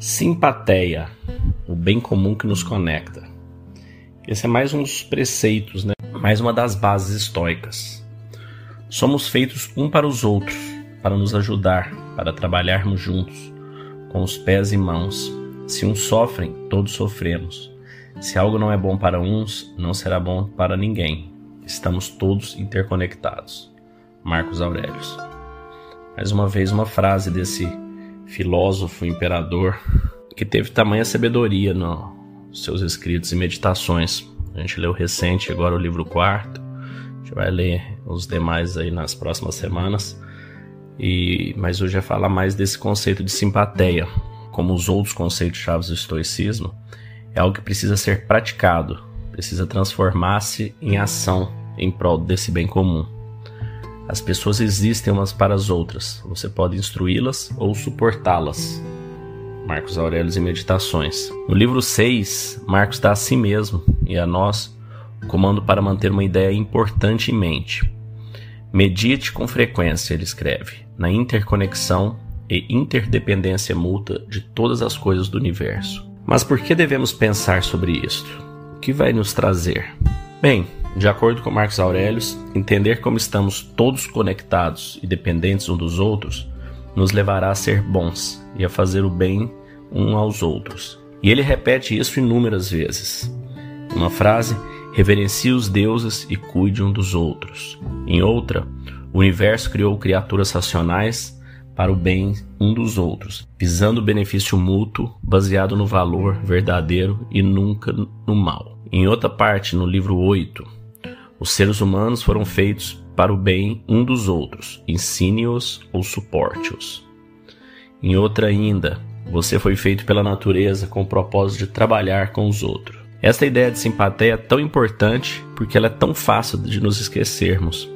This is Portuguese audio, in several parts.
Simpatia, o bem comum que nos conecta. Esse é mais um dos preceitos, né? mais uma das bases estoicas. Somos feitos um para os outros, para nos ajudar, para trabalharmos juntos, com os pés e mãos. Se uns sofrem, todos sofremos. Se algo não é bom para uns, não será bom para ninguém. Estamos todos interconectados. Marcos Aurelius. Mais uma vez, uma frase desse filósofo, imperador, que teve tamanha sabedoria nos seus escritos e meditações. A gente leu recente agora o livro quarto, a gente vai ler os demais aí nas próximas semanas. E, mas hoje é falar mais desse conceito de simpatia, como os outros conceitos chaves do estoicismo, é algo que precisa ser praticado, precisa transformar-se em ação em prol desse bem comum. As pessoas existem umas para as outras. Você pode instruí-las ou suportá-las. Marcos Aurélio e Meditações. No livro 6, Marcos dá a si mesmo e a nós o comando para manter uma ideia importante em mente. Medite com frequência, ele escreve, na interconexão e interdependência mútua de todas as coisas do universo. Mas por que devemos pensar sobre isto? O que vai nos trazer? Bem, de acordo com Marcos Aurelius, entender como estamos todos conectados e dependentes uns dos outros nos levará a ser bons e a fazer o bem um aos outros. E ele repete isso inúmeras vezes. Uma frase, reverencie os deuses e cuide um dos outros. Em outra, o universo criou criaturas racionais para o bem um dos outros, visando o benefício mútuo, baseado no valor verdadeiro e nunca no mal. Em outra parte, no livro 8, os seres humanos foram feitos para o bem um dos outros, ensine-os ou suporte-os. Em outra ainda, você foi feito pela natureza com o propósito de trabalhar com os outros. Esta ideia de simpatia é tão importante porque ela é tão fácil de nos esquecermos.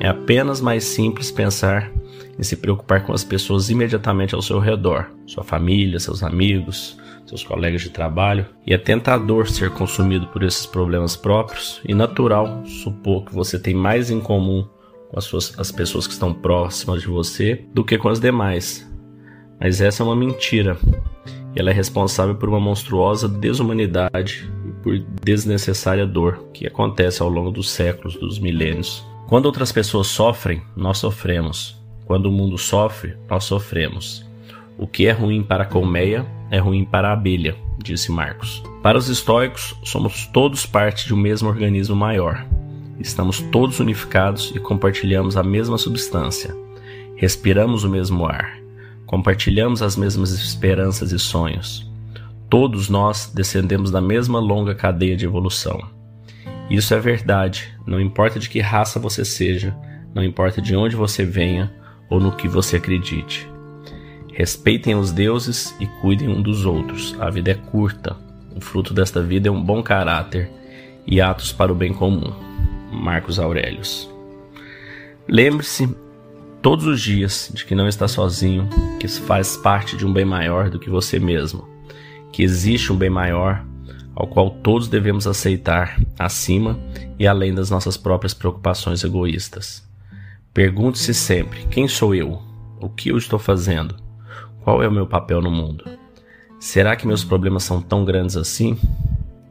É apenas mais simples pensar em se preocupar com as pessoas imediatamente ao seu redor, sua família, seus amigos, seus colegas de trabalho, e é tentador ser consumido por esses problemas próprios e natural supor que você tem mais em comum com as, suas, as pessoas que estão próximas de você do que com as demais. Mas essa é uma mentira. E ela é responsável por uma monstruosa desumanidade e por desnecessária dor que acontece ao longo dos séculos, dos milênios. Quando outras pessoas sofrem, nós sofremos. Quando o mundo sofre, nós sofremos. O que é ruim para a colmeia é ruim para a abelha, disse Marcos. Para os estoicos, somos todos parte de um mesmo organismo maior. Estamos todos unificados e compartilhamos a mesma substância. Respiramos o mesmo ar. Compartilhamos as mesmas esperanças e sonhos. Todos nós descendemos da mesma longa cadeia de evolução. Isso é verdade, não importa de que raça você seja, não importa de onde você venha ou no que você acredite. Respeitem os deuses e cuidem um dos outros. A vida é curta. O fruto desta vida é um bom caráter e atos para o bem comum. Marcos Aurelius. Lembre-se todos os dias de que não está sozinho, que faz parte de um bem maior do que você mesmo, que existe um bem maior ao qual todos devemos aceitar acima e além das nossas próprias preocupações egoístas. Pergunte-se sempre: quem sou eu? O que eu estou fazendo? Qual é o meu papel no mundo? Será que meus problemas são tão grandes assim?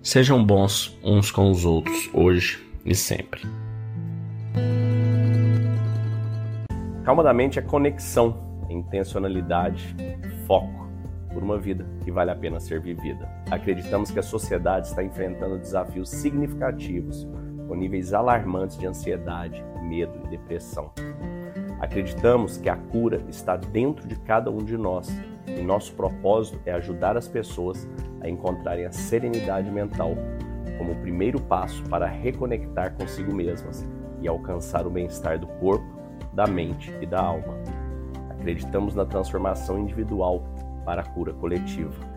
Sejam bons uns com os outros, hoje e sempre. Calma da mente é conexão, intencionalidade, foco por uma vida que vale a pena ser vivida. Acreditamos que a sociedade está enfrentando desafios significativos, com níveis alarmantes de ansiedade, medo e depressão. Acreditamos que a cura está dentro de cada um de nós e nosso propósito é ajudar as pessoas a encontrarem a serenidade mental como o primeiro passo para reconectar consigo mesmas e alcançar o bem-estar do corpo, da mente e da alma. Acreditamos na transformação individual para a cura coletiva.